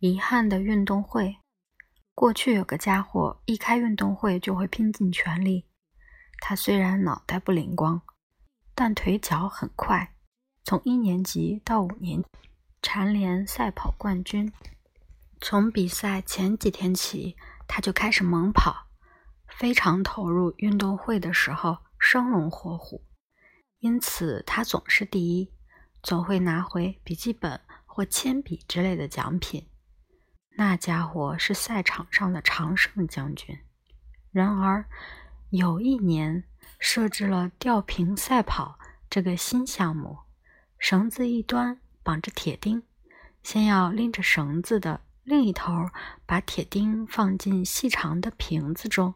遗憾的运动会。过去有个家伙一开运动会就会拼尽全力。他虽然脑袋不灵光，但腿脚很快。从一年级到五年，蝉联赛跑冠军。从比赛前几天起，他就开始猛跑，非常投入。运动会的时候生龙活虎，因此他总是第一，总会拿回笔记本或铅笔之类的奖品。那家伙是赛场上的常胜将军。然而，有一年设置了吊瓶赛跑这个新项目，绳子一端绑着铁钉，先要拎着绳子的。另一头把铁钉放进细长的瓶子中，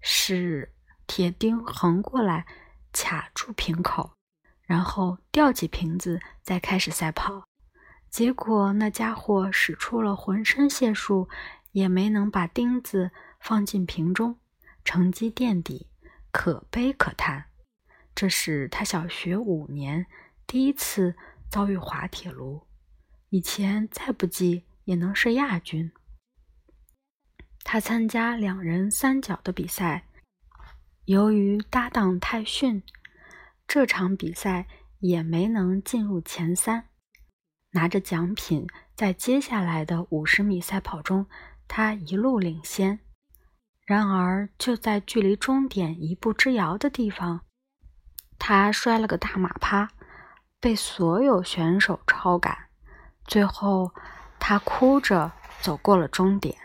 使铁钉横过来卡住瓶口，然后吊起瓶子，再开始赛跑。结果那家伙使出了浑身解数，也没能把钉子放进瓶中，成绩垫底，可悲可叹。这是他小学五年第一次遭遇滑铁卢，以前再不济。也能是亚军。他参加两人三角的比赛，由于搭档太逊，这场比赛也没能进入前三。拿着奖品，在接下来的五十米赛跑中，他一路领先。然而，就在距离终点一步之遥的地方，他摔了个大马趴，被所有选手超赶，最后。他哭着走过了终点。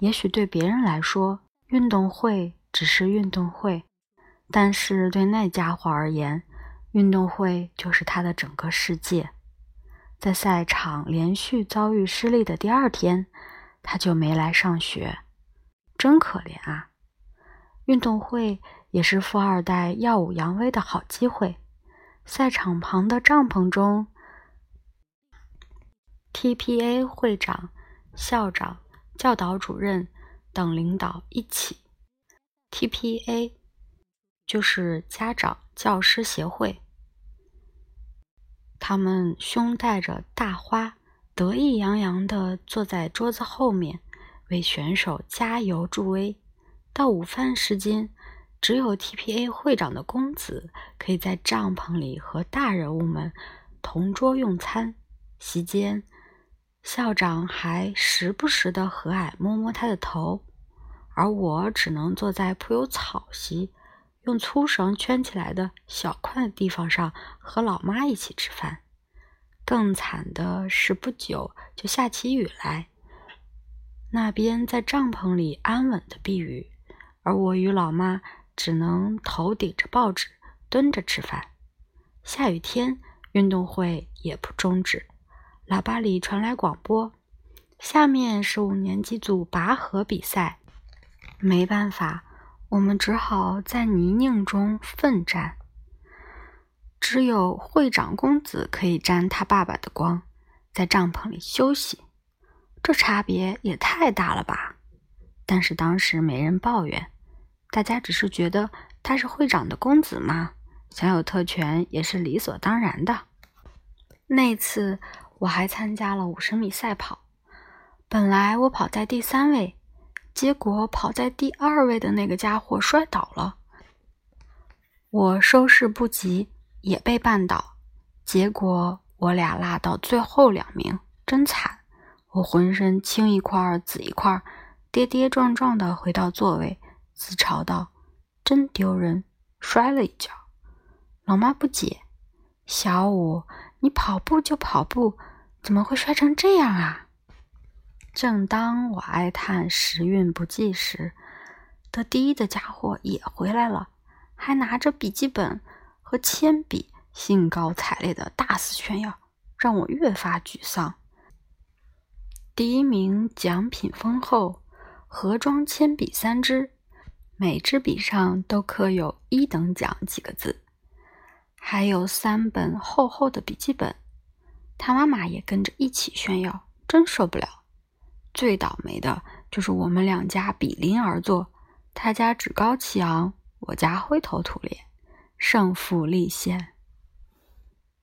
也许对别人来说，运动会只是运动会，但是对那家伙而言，运动会就是他的整个世界。在赛场连续遭遇失利的第二天，他就没来上学，真可怜啊！运动会也是富二代耀武扬威的好机会。赛场旁的帐篷中。TPA 会长、校长、教导主任等领导一起。TPA 就是家长教师协会。他们胸带着大花，得意洋洋地坐在桌子后面，为选手加油助威。到午饭时间，只有 TPA 会长的公子可以在帐篷里和大人物们同桌用餐。席间。校长还时不时地和蔼摸摸他的头，而我只能坐在铺有草席、用粗绳圈起来的小块地方上和老妈一起吃饭。更惨的是，不久就下起雨来。那边在帐篷里安稳的避雨，而我与老妈只能头顶着报纸蹲着吃饭。下雨天，运动会也不终止。喇叭里传来广播：“下面是五年级组拔河比赛。”没办法，我们只好在泥泞中奋战。只有会长公子可以沾他爸爸的光，在帐篷里休息。这差别也太大了吧！但是当时没人抱怨，大家只是觉得他是会长的公子嘛，享有特权也是理所当然的。那次。我还参加了五十米赛跑，本来我跑在第三位，结果跑在第二位的那个家伙摔倒了，我收拾不及也被绊倒，结果我俩落到最后两名，真惨！我浑身青一块紫一块，跌跌撞撞的回到座位，自嘲道：“真丢人，摔了一跤。”老妈不解：“小五。”你跑步就跑步，怎么会摔成这样啊？正当我哀叹时运不济时，得第一的家伙也回来了，还拿着笔记本和铅笔，兴高采烈的大肆炫耀，让我越发沮丧。第一名奖品丰厚，盒装铅笔三支，每支笔上都刻有一等奖几个字。还有三本厚厚的笔记本，他妈妈也跟着一起炫耀，真受不了。最倒霉的就是我们两家比邻而坐，他家趾高气昂，我家灰头土脸，胜负立现。